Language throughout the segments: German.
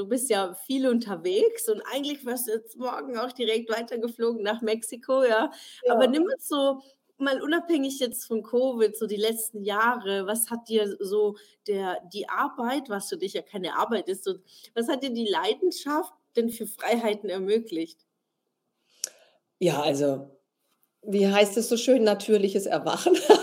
Du bist ja viel unterwegs und eigentlich warst du jetzt morgen auch direkt weitergeflogen nach Mexiko, ja. ja. Aber nimm uns so mal unabhängig jetzt von Covid, so die letzten Jahre, was hat dir so der, die Arbeit, was für dich ja keine Arbeit ist, so, was hat dir die Leidenschaft denn für Freiheiten ermöglicht? Ja, also, wie heißt es so schön, natürliches Erwachen.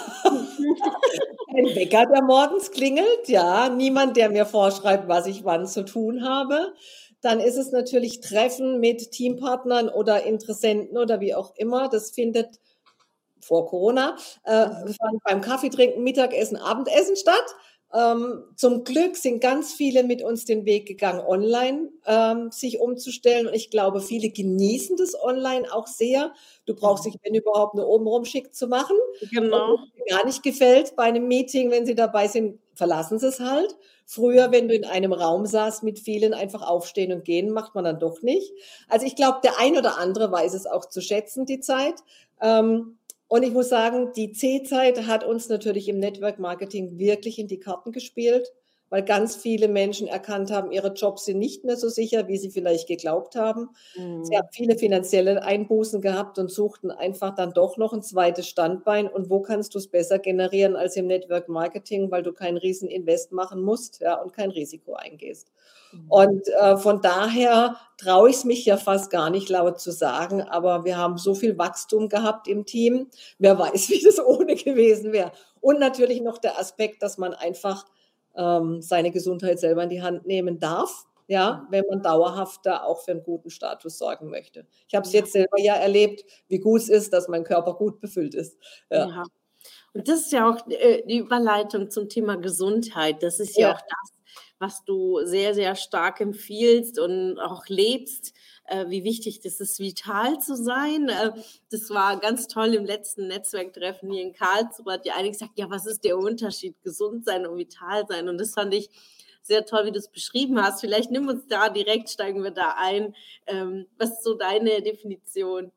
Ein Wecker, der morgens klingelt, ja, niemand, der mir vorschreibt, was ich wann zu tun habe. Dann ist es natürlich Treffen mit Teampartnern oder Interessenten oder wie auch immer. Das findet vor Corona, äh, mhm. beim Kaffeetrinken, Mittagessen, Abendessen statt. Ähm, zum Glück sind ganz viele mit uns den Weg gegangen, online ähm, sich umzustellen. Und ich glaube, viele genießen das online auch sehr. Du brauchst dich, wenn überhaupt, nur obenrum schick zu machen. Genau. Und wenn gar nicht gefällt bei einem Meeting, wenn sie dabei sind, verlassen sie es halt. Früher, wenn du in einem Raum saßt mit vielen, einfach aufstehen und gehen, macht man dann doch nicht. Also ich glaube, der ein oder andere weiß es auch zu schätzen, die Zeit. Ähm, und ich muss sagen, die C-Zeit hat uns natürlich im Network Marketing wirklich in die Karten gespielt, weil ganz viele Menschen erkannt haben, ihre Jobs sind nicht mehr so sicher, wie sie vielleicht geglaubt haben. Mhm. Sie haben viele finanzielle Einbußen gehabt und suchten einfach dann doch noch ein zweites Standbein. Und wo kannst du es besser generieren als im Network Marketing, weil du keinen riesen Invest machen musst ja, und kein Risiko eingehst. Mhm. Und äh, von daher traue ich es mich ja fast gar nicht laut zu sagen, aber wir haben so viel Wachstum gehabt im Team. Wer weiß, wie das ohne gewesen wäre. Und natürlich noch der Aspekt, dass man einfach ähm, seine Gesundheit selber in die Hand nehmen darf. Ja, wenn man dauerhaft da auch für einen guten Status sorgen möchte. Ich habe es jetzt selber ja erlebt, wie gut es ist, dass mein Körper gut befüllt ist. Ja. ja. Und das ist ja auch äh, die Überleitung zum Thema Gesundheit. Das ist ja, ja auch das, was du sehr, sehr stark empfiehlst und auch lebst, äh, wie wichtig das ist, vital zu sein. Äh, das war ganz toll im letzten Netzwerktreffen hier in Karlsruhe, hat ja einige gesagt, ja, was ist der Unterschied, gesund sein und vital sein? Und das fand ich sehr toll, wie du es beschrieben hast. Vielleicht nimm uns da direkt, steigen wir da ein. Ähm, was ist so deine Definition?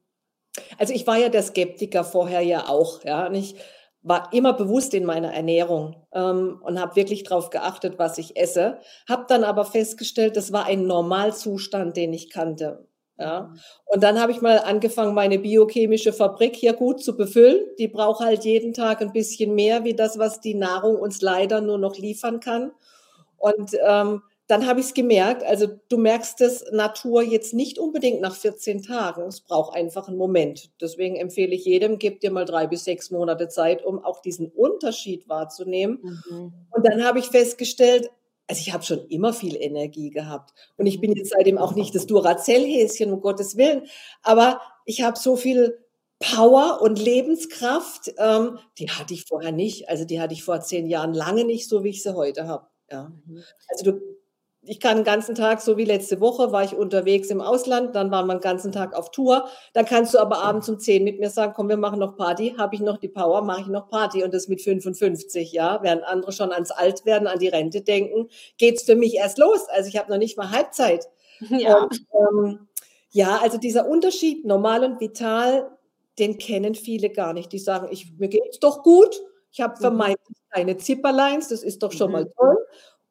Also ich war ja der Skeptiker vorher ja auch, ja. Und ich war immer bewusst in meiner Ernährung ähm, und habe wirklich darauf geachtet, was ich esse. Habe dann aber festgestellt, das war ein Normalzustand, den ich kannte. Ja. Mhm. Und dann habe ich mal angefangen, meine biochemische Fabrik hier gut zu befüllen. Die braucht halt jeden Tag ein bisschen mehr, wie das, was die Nahrung uns leider nur noch liefern kann. Und ähm, dann habe ich es gemerkt, also du merkst das Natur jetzt nicht unbedingt nach 14 Tagen. Es braucht einfach einen Moment. Deswegen empfehle ich jedem, gib dir mal drei bis sechs Monate Zeit, um auch diesen Unterschied wahrzunehmen. Mhm. Und dann habe ich festgestellt, also ich habe schon immer viel Energie gehabt. Und ich bin jetzt seitdem auch nicht das Duracell-Häschen, um Gottes Willen. Aber ich habe so viel Power und Lebenskraft, ähm, die hatte ich vorher nicht. Also die hatte ich vor zehn Jahren lange nicht, so wie ich sie heute habe. Ja. Mhm. Also du ich kann den ganzen Tag, so wie letzte Woche, war ich unterwegs im Ausland, dann waren wir den ganzen Tag auf Tour. Dann kannst du aber abends um 10 mit mir sagen, komm, wir machen noch Party. Habe ich noch die Power, mache ich noch Party. Und das mit 55, ja. Während andere schon ans Altwerden, an die Rente denken, geht's für mich erst los. Also ich habe noch nicht mal Halbzeit. Ja. Und, ähm, ja, also dieser Unterschied, normal und vital, den kennen viele gar nicht. Die sagen, ich, mir geht's doch gut. Ich habe mhm. vermeintlich keine Zipperleins, das ist doch schon mal mhm. toll.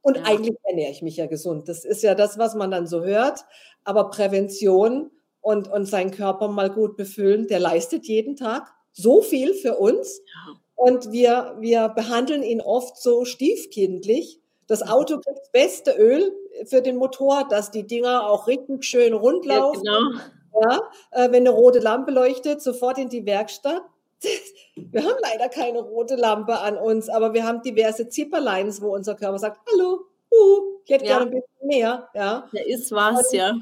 Und ja. eigentlich ernähre ich mich ja gesund. Das ist ja das, was man dann so hört. Aber Prävention und, und seinen Körper mal gut befüllen, der leistet jeden Tag so viel für uns. Ja. Und wir, wir behandeln ihn oft so stiefkindlich. Das Auto kriegt das beste Öl für den Motor, dass die Dinger auch richtig schön rund laufen. Ja, genau. Ja, äh, wenn eine rote Lampe leuchtet, sofort in die Werkstatt. Wir haben leider keine rote Lampe an uns, aber wir haben diverse Zipperlines, wo unser Körper sagt, hallo, uh, ich hätte ja. gerne ein bisschen mehr. Ja, da ist was, ja.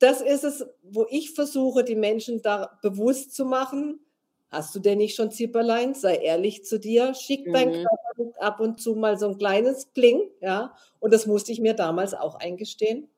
Das ist es, wo ich versuche, die Menschen da bewusst zu machen. Hast du denn nicht schon Zipperlein? Sei ehrlich zu dir. Schick mhm. dein Körper ab und zu mal so ein kleines Bling. Ja, und das musste ich mir damals auch eingestehen.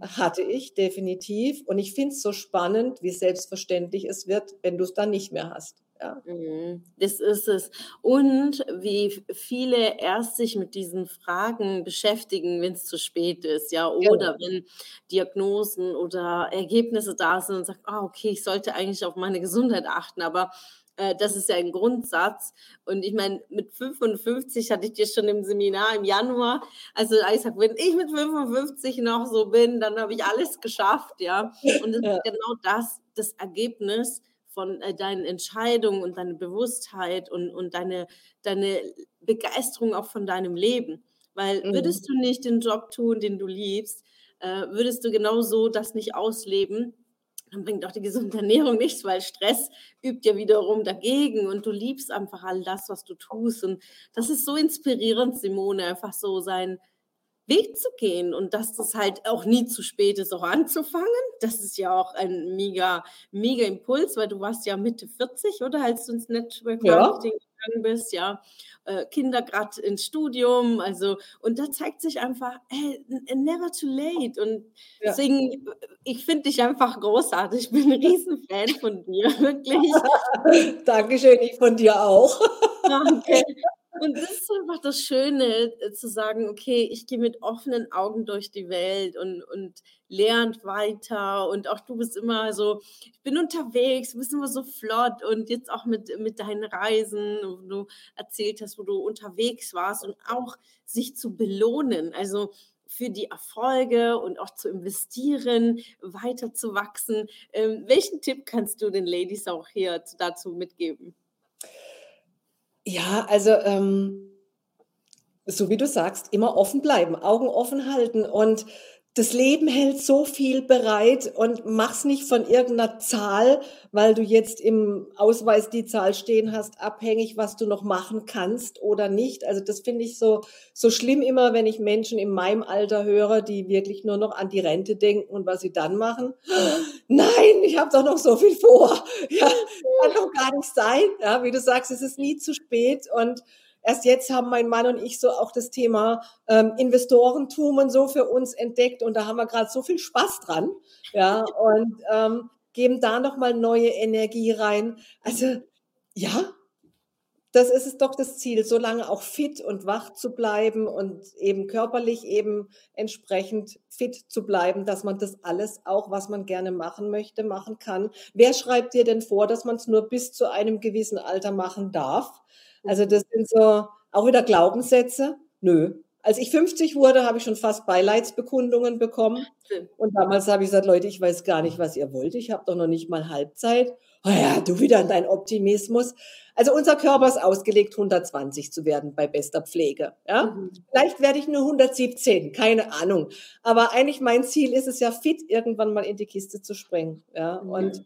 Hatte ich definitiv. Und ich finde es so spannend, wie selbstverständlich es wird, wenn du es dann nicht mehr hast. Ja. Mhm, das ist es. Und wie viele erst sich mit diesen Fragen beschäftigen, wenn es zu spät ist, ja, oder wenn Diagnosen oder Ergebnisse da sind und sagt: „Ah, okay, ich sollte eigentlich auf meine Gesundheit achten“, aber, äh, das ist ja ein Grundsatz. Und ich meine, mit 55 hatte ich dir schon im Seminar im Januar also, ich gesagt: „Wenn ich mit 55 noch so bin, dann habe ich alles geschafft“, ja? Und das Ja. ist genau das, das Ergebnis von, äh, deinen Entscheidungen und deine Bewusstheit und und deine deine Begeisterung auch von deinem Leben. Weil Mhm. würdest du nicht den Job tun, den du liebst, äh, würdest du genauso das nicht ausleben, dann bringt auch die gesunde Ernährung nichts, weil Stress übt ja wiederum dagegen und du liebst einfach all das, was du tust. Und das ist so inspirierend, Simone, einfach so seinen Weg zu gehen und dass das halt auch nie zu spät ist, auch anzufangen. Das ist ja auch ein mega mega Impuls, weil du warst ja Mitte 40, oder, als du ins Network Ja. Marketing gegangen bist, ja? Äh, Kinder grad ins Studium, also und da zeigt sich einfach, hey, never too late. Und Ja. deswegen, ich finde dich einfach großartig. Ich bin 'n Riesenfan von dir, wirklich. Dankeschön, ich von dir auch. Danke. Und das ist einfach das Schöne, äh, zu sagen: „Okay, ich gehe mit offenen Augen durch die Welt und und lerne weiter.“ Und auch du bist immer so: „Ich bin unterwegs, du bist immer so flott.“ Und jetzt auch mit mit deinen Reisen, wo du erzählt hast, wo du unterwegs warst und auch sich zu belohnen, also, für die Erfolge und auch zu investieren, weiterzuwachsen. Ähm, welchen Tipp kannst du den Ladies auch hier dazu mitgeben? Ja, also, ähm so wie du sagst, immer offen bleiben, Augen offen halten und das Leben hält so viel bereit und mach's nicht von irgend 'ner Zahl, weil du jetzt im Ausweis die Zahl stehen hast, abhängig, was du noch machen kannst oder nicht. Also, das finde ich so so schlimm immer, wenn ich Menschen in meinem Alter höre, die wirklich nur noch an die Rente denken und was sie dann machen. Nein, ich habe doch noch so viel vor. Ja, kann doch gar nicht sein. Ja, wie du sagst, es ist nie zu spät und erst jetzt haben mein Mann und ich so auch das Thema, ähm, Investorentum und so für uns entdeckt und da haben wir grad so viel Spaß dran, ja, und, ähm, geben da noch mal neue Energie rein. Also, ja, das ist es doch das Ziel, so lange auch fit und wach zu bleiben und eben körperlich eben entsprechend fit zu bleiben, dass man das alles auch, was man gerne machen möchte, machen kann. Wer schreibt dir denn vor, dass man's nur bis zu einem gewissen Alter machen darf? Also, das sind so auch wieder Glaubenssätze. Nö. Als ich 50 wurde, habe ich schon fast Beileidsbekundungen bekommen und damals habe ich gesagt: „Leute, ich weiß gar nicht, was ihr wollt. Ich habe doch noch nicht mal Halbzeit.“ „Ah ja, du wieder und dein Optimismus.“ Also, unser Körper ist ausgelegt, 120 zu werden bei bester Pflege, ja? Mhm. Vielleicht werde ich nur 117, keine Ahnung. Aber eigentlich mein Ziel ist es ja, fit irgendwann mal in die Kiste zu springen, ja? Und, Mhm.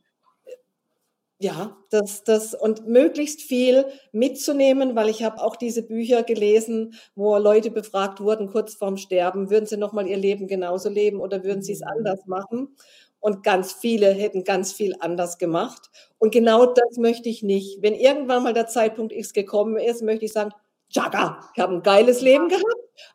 Ja, das das und möglichst viel mitzunehmen, weil ich habe auch diese Bücher gelesen, wo Leute befragt wurden kurz vorm Sterben, würden sie noch mal ihr Leben genauso leben oder würden sie's Mhm. anders machen? Und ganz viele hätten ganz viel anders gemacht. Und genau das möchte ich nicht. Wenn irgendwann mal der Zeitpunkt X gekommen ist, möchte ich sagen: „Tschakka, ich habe 'n geiles Leben gehabt,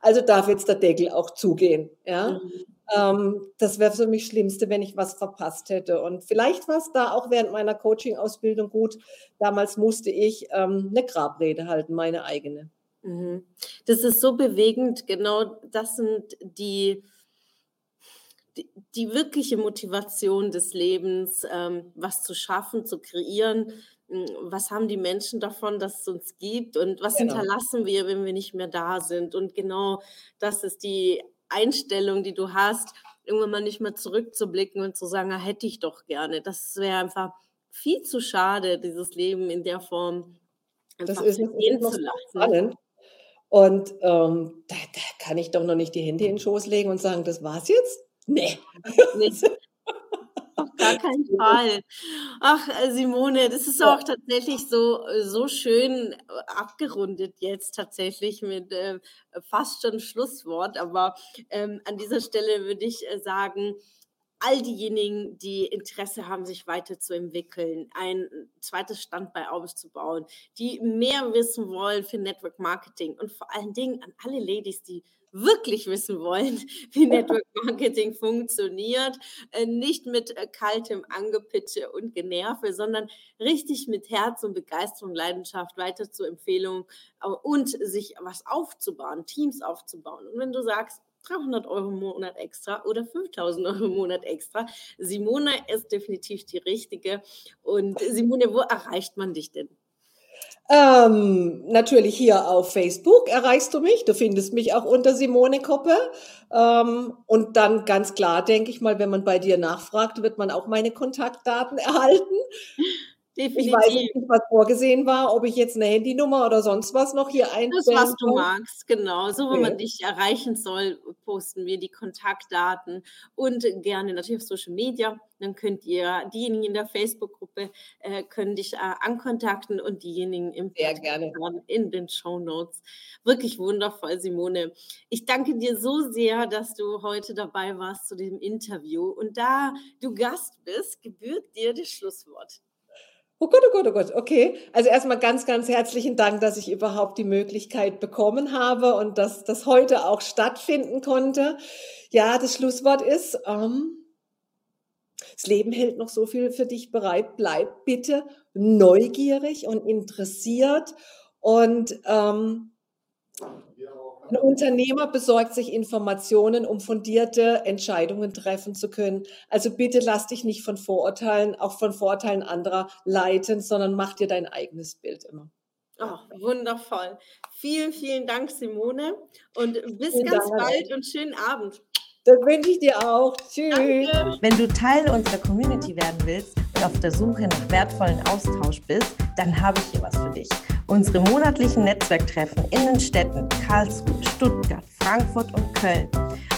also darf jetzt der Deckel auch zugehen“, ja? Mhm. Ähm, das wäre für mich das Schlimmste, wenn ich was verpasst hätte. Und vielleicht war's da auch während meiner Coaching-Ausbildung gut. Damals musste ich, ähm, 'ne Grabrede halten, meine eigene. Mhm. Das ist so bewegend. Genau das sind die die die wirkliche Motivation des Lebens, ähm, was zu schaffen, zu kreieren. Hm, was haben die Menschen davon, dass es uns gibt und was Genau. hinterlassen wir, wenn wir nicht mehr da sind? Und genau das ist die Einstellung, die du hast, irgendwann mal nicht mehr zurückzublicken und zu sagen: „Ah, hätte ich doch gerne.“ Das wäre einfach viel zu schade, dieses Leben in der Form Das einfach ist noch zu lassen. Und, ähm, da da kann ich doch noch nicht die Hände in 'n Schoß legen und sagen: „Das war's jetzt?“ Ne. Ne, auf gar keinen Fall. Ach, äh, Simone, das ist auch tatsächlich so äh, so schön, äh, abgerundet jetzt tatsächlich mit, äh, fast schon Schlusswort. Aber, ähm, an dieser Stelle würde ich, äh, sagen, all diejenigen, die Interesse haben, sich weiterzuentwickeln, ein 2. Standbein aufzubauen, die mehr wissen wollen für Network Marketing und vor allen Dingen an alle Ladies, die wirklich wissen wollen, wie Network Marketing funktioniert, äh, nicht mit äh, kaltem Angepitsche und Generve, sondern richtig mit Herz und Begeisterung, Leidenschaft weiter zu Empfehlungen äh, und sich was aufzubauen, Teams aufzubauen. Und wenn du sagst, 300 Euro im Monat extra oder 5000 Euro im Monat extra. Simone ist definitiv die richtige. Und Simone, wo erreicht man dich denn? Ähm, natürlich hier auf Facebook erreichst du mich. Du findest mich auch unter Simone Koppe. Ähm, und dann ganz klar, denke ich mal, wenn man bei dir nachfragt, wird man auch meine Kontaktdaten erhalten. Definitiv. Ich weiß nicht, was vorgesehen war, ob ich jetzt eine Handynummer oder sonst was noch hier einstelle. Das, was du magst, genau. So, wenn man dich erreichen soll, posten wir die Kontaktdaten und gerne natürlich auf Social Media. Dann könnt ihr diejenigen in der Facebook-Gruppe äh, können dich äh, ankontakten und diejenigen im Sehr gerne. in den Show Notes. Wirklich wundervoll, Simone. Ich danke dir so sehr, dass du heute dabei warst zu dem Interview. Und da du Gast bist, gebührt dir das Schlusswort. Oh Gott, oh Gott, oh Gott, okay. Also erstmal ganz, ganz herzlichen Dank, dass ich überhaupt die Möglichkeit bekommen habe und dass das heute auch stattfinden konnte. Ja, das Schlusswort ist, ähm, das Leben hält noch so viel für dich bereit. Bleib bitte neugierig und interessiert und ähm, ein Unternehmer besorgt sich Informationen, um fundierte Entscheidungen treffen zu können. Also bitte lass dich nicht von Vorurteilen, auch von Vorurteilen anderer leiten, sondern mach dir dein eigenes Bild immer. Oh, wundervoll. Vielen, vielen Dank, Simone. Und bis vielen ganz Dank. bald und schönen Abend. Das wünsche ich dir auch. Tschüss. Danke. Wenn du Teil unserer Community werden willst und auf der Suche nach wertvollen Austausch bist, dann habe ich hier was für dich. Unsere monatlichen Netzwerktreffen in den Städten Karlsruhe, Stuttgart, Frankfurt und Köln.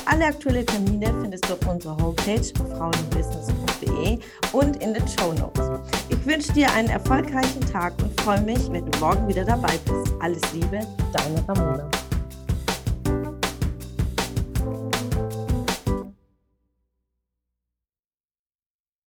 Alle aktuellen Termine findest du auf unserer Homepage frauenbusiness.de und in den Show Notes. Ich wünsche dir einen erfolgreichen Tag und freue mich, wenn du morgen wieder dabei bist. Alles Liebe, deine Ramona.